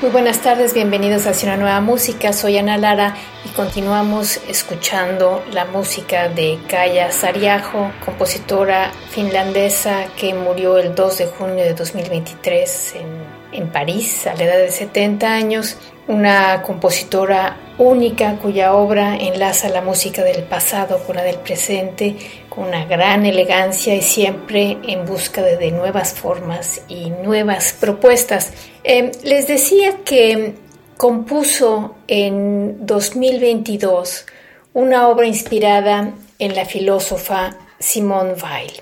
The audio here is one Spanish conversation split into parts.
Muy buenas tardes, bienvenidos a una nueva música. Soy Ana Lara y continuamos escuchando la música de Kaya Sariajo, compositora finlandesa que murió el 2 de junio de 2023 en, en París a la edad de 70 años una compositora única cuya obra enlaza la música del pasado con la del presente, con una gran elegancia y siempre en busca de, nuevas formas y nuevas propuestas. Em, les decía que compuso en 2022 una obra inspirada en la filósofa Simone Weil.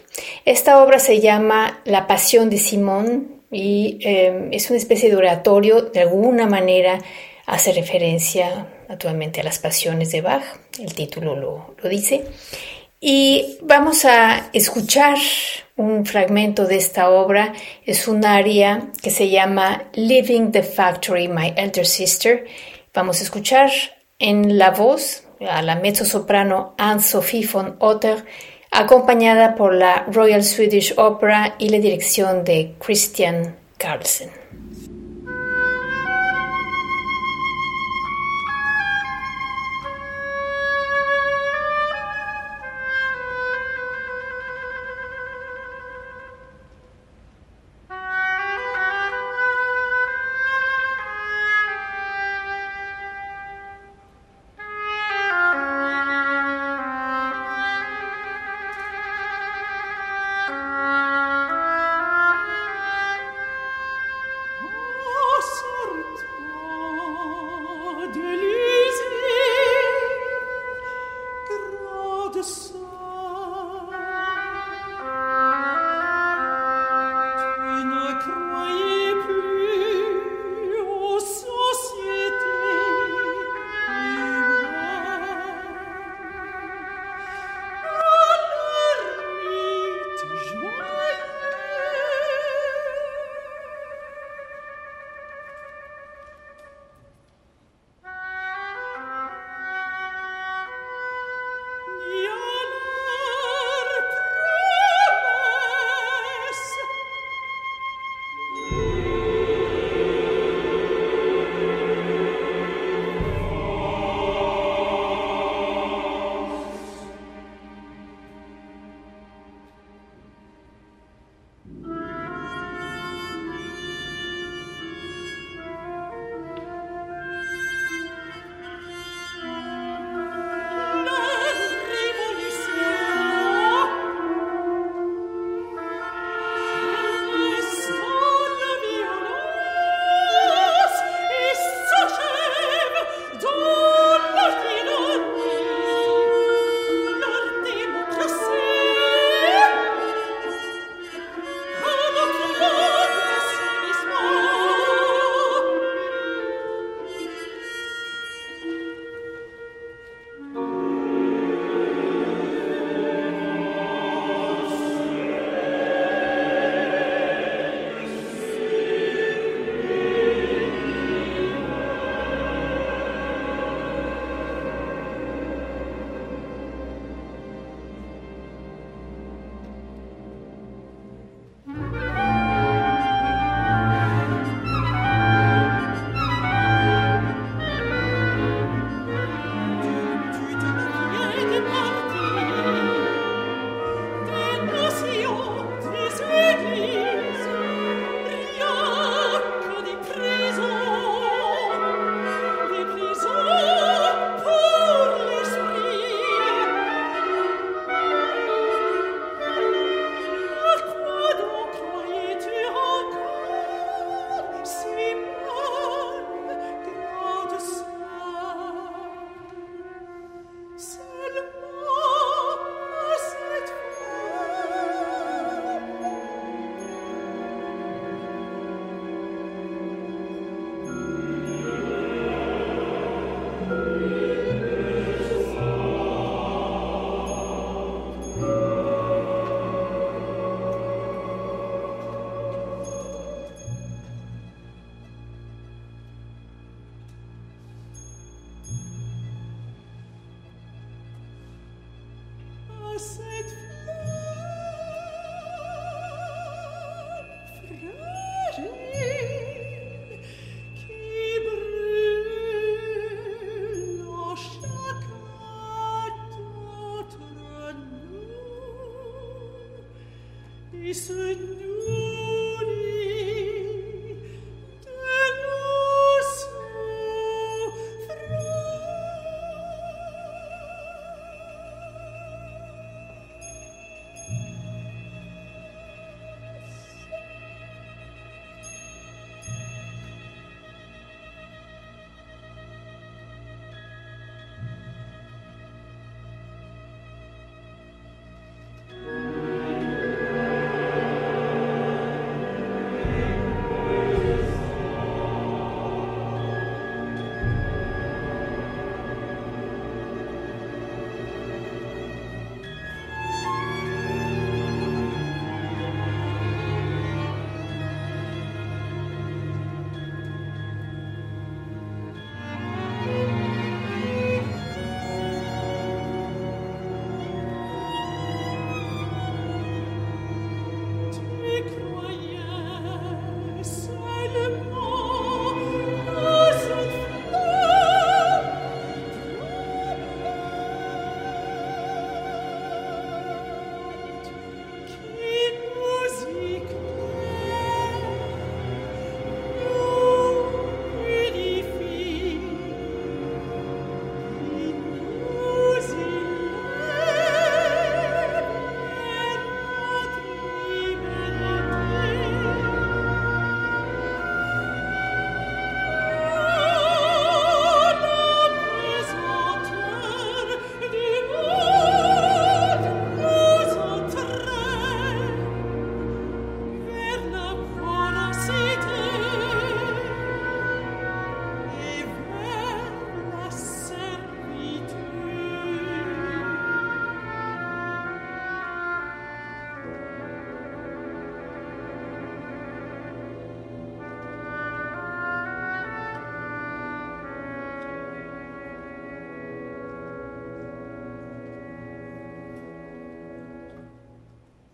Esta obra se llama La Pasión de Simone y em, es una especie de oratorio, de alguna manera hace referencia naturalmente a las pasiones de Bach, el título lo, lo dice, y vamos a escuchar un fragmento de esta obra, es un aria que se llama Living the Factory, My Elder Sister. Vamos a escuchar en la voz a la mezzo-soprano Anne-Sophie von Otter acompañada por la Royal Swedish Opera y la dirección de Christian Carlsen.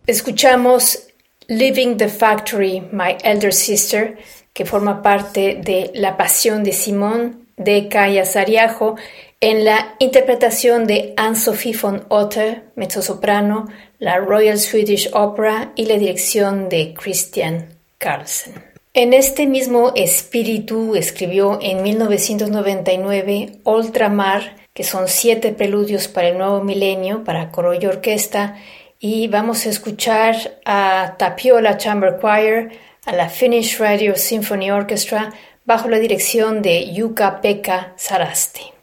Escuchamos Living the Factory, My Elder Sister, que forma parte de La Pasión de Simón de Kaya Sariajo, en la interpretación de Anne-Sophie von Otter, mezzosoprano, la Royal Swedish Opera y la dirección de Christian Carlsen. En este mismo espíritu escribió en 1999 Ultramar, que son siete preludios para el nuevo milenio para coro y orquesta, y vamos a escuchar a Tapiola Chamber Choir, a la Finnish Radio Symphony Orchestra, bajo la dirección de Yuka Pekka Sarasti.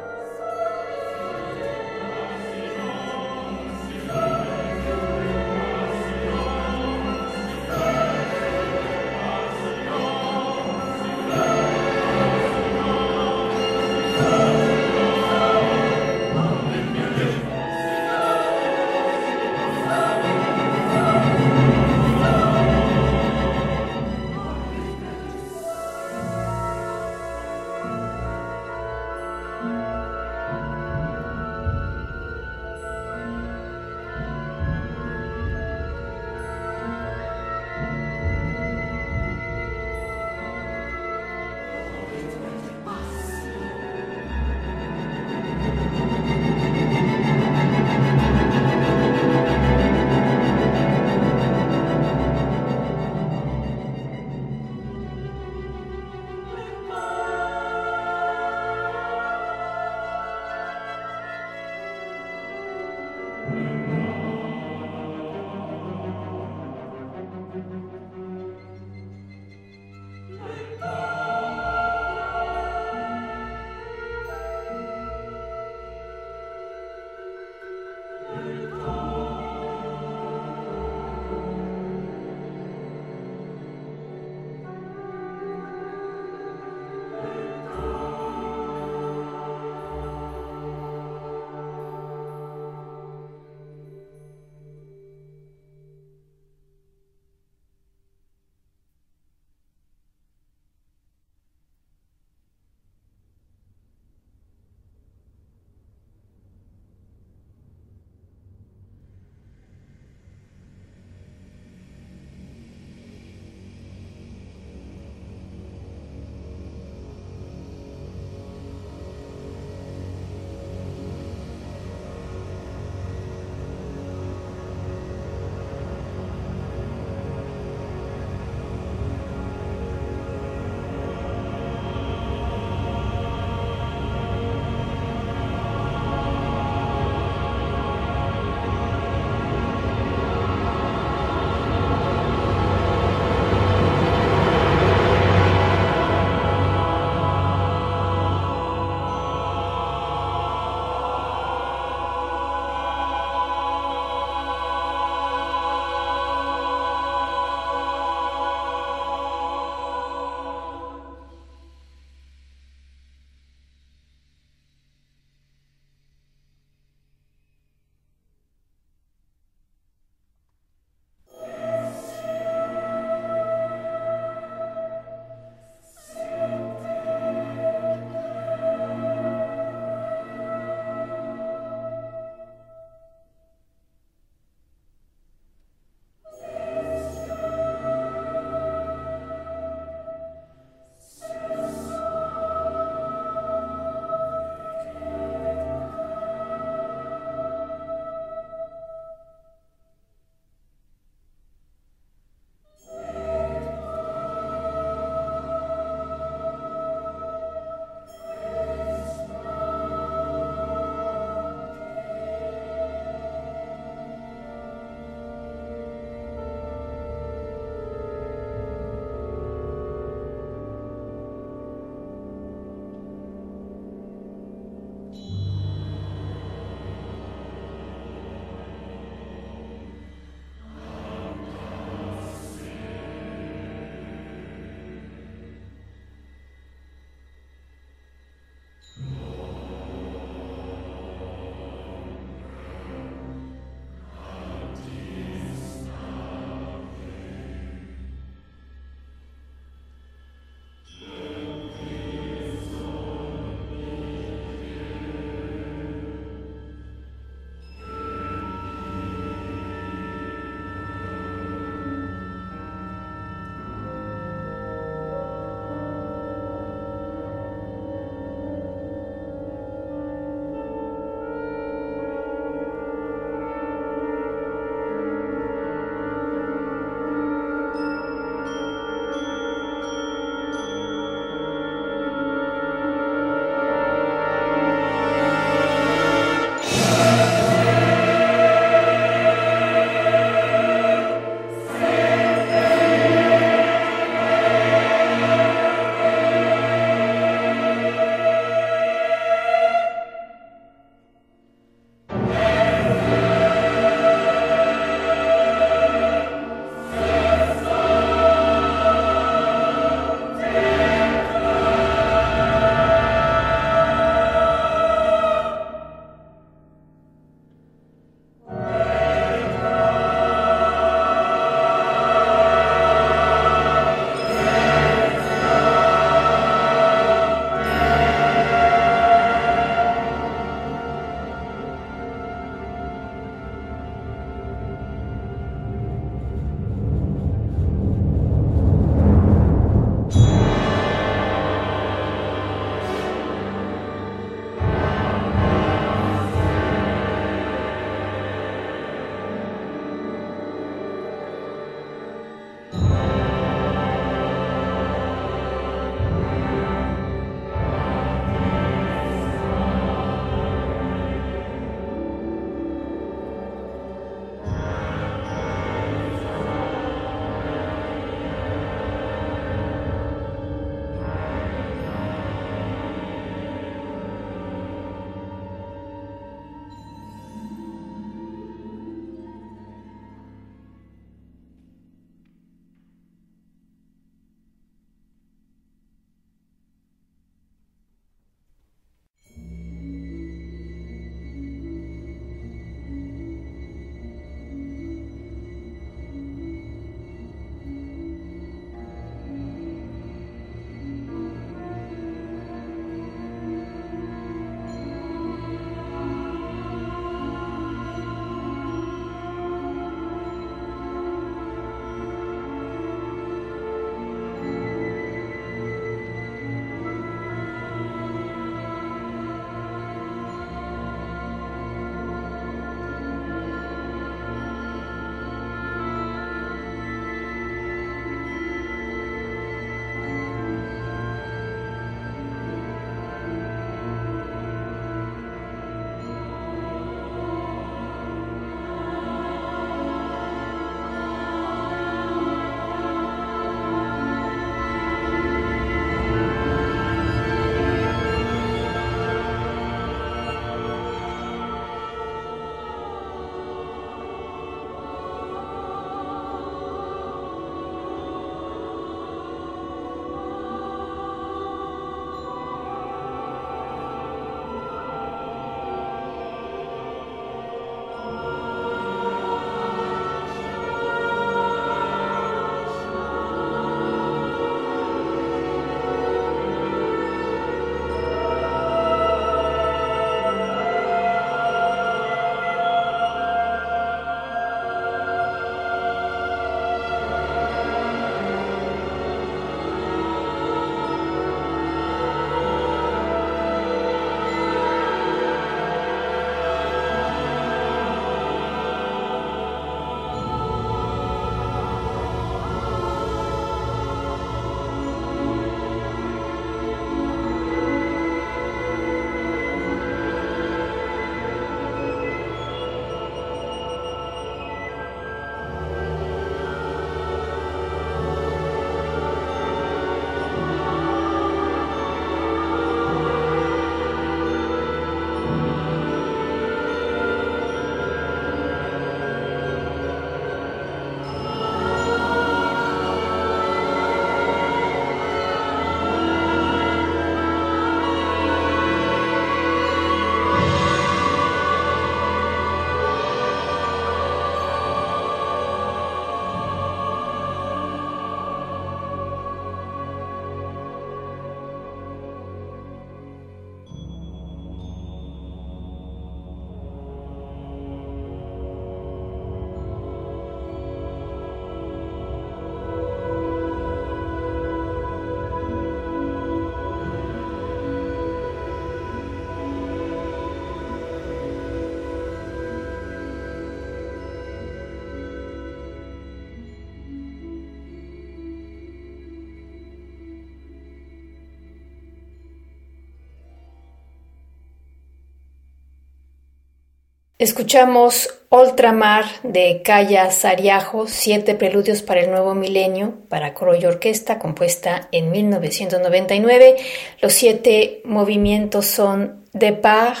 Escuchamos Ultramar de Calla Sariajo, siete preludios para el nuevo milenio, para coro y orquesta, compuesta en 1999. Los siete movimientos son Départ,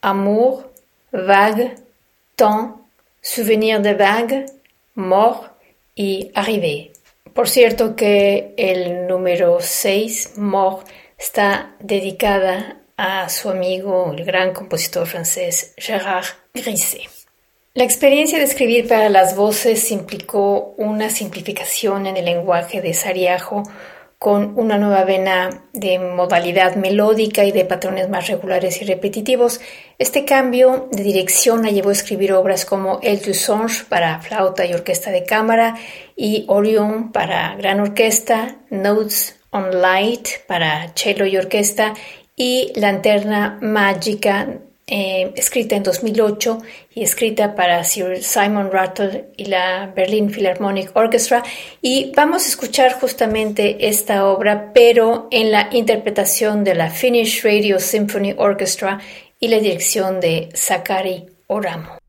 Amour, Vague, Temps, Souvenir de Vague, Mort y Arrivé. Por cierto que el número 6, Mort, está dedicada a su amigo, el gran compositor francés Gérard Griset. La experiencia de escribir para las voces implicó una simplificación en el lenguaje de Sariajo con una nueva vena de modalidad melódica y de patrones más regulares y repetitivos. Este cambio de dirección la llevó a escribir obras como El du Songe para flauta y orquesta de cámara y Orion para gran orquesta, Notes on Light para cello y orquesta y Lanterna Mágica, eh, escrita en 2008 y escrita para Sir Simon Rattle y la Berlin Philharmonic Orchestra. Y vamos a escuchar justamente esta obra, pero en la interpretación de la Finnish Radio Symphony Orchestra y la dirección de Sakari Oramo.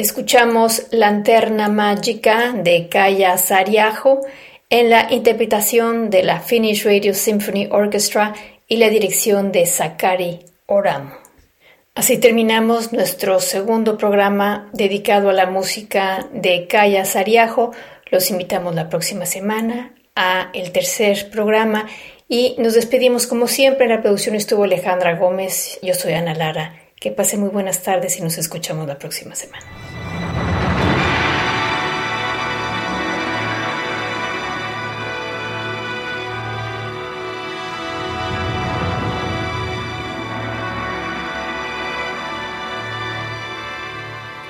Escuchamos Lanterna Mágica de Kaya Sariajo en la interpretación de la Finnish Radio Symphony Orchestra y la dirección de Sakari Oram. Así terminamos nuestro segundo programa dedicado a la música de Kaya Sariajo. Los invitamos la próxima semana a el tercer programa y nos despedimos como siempre. En la producción estuvo Alejandra Gómez. Yo soy Ana Lara. Que pase muy buenas tardes y nos escuchamos la próxima semana.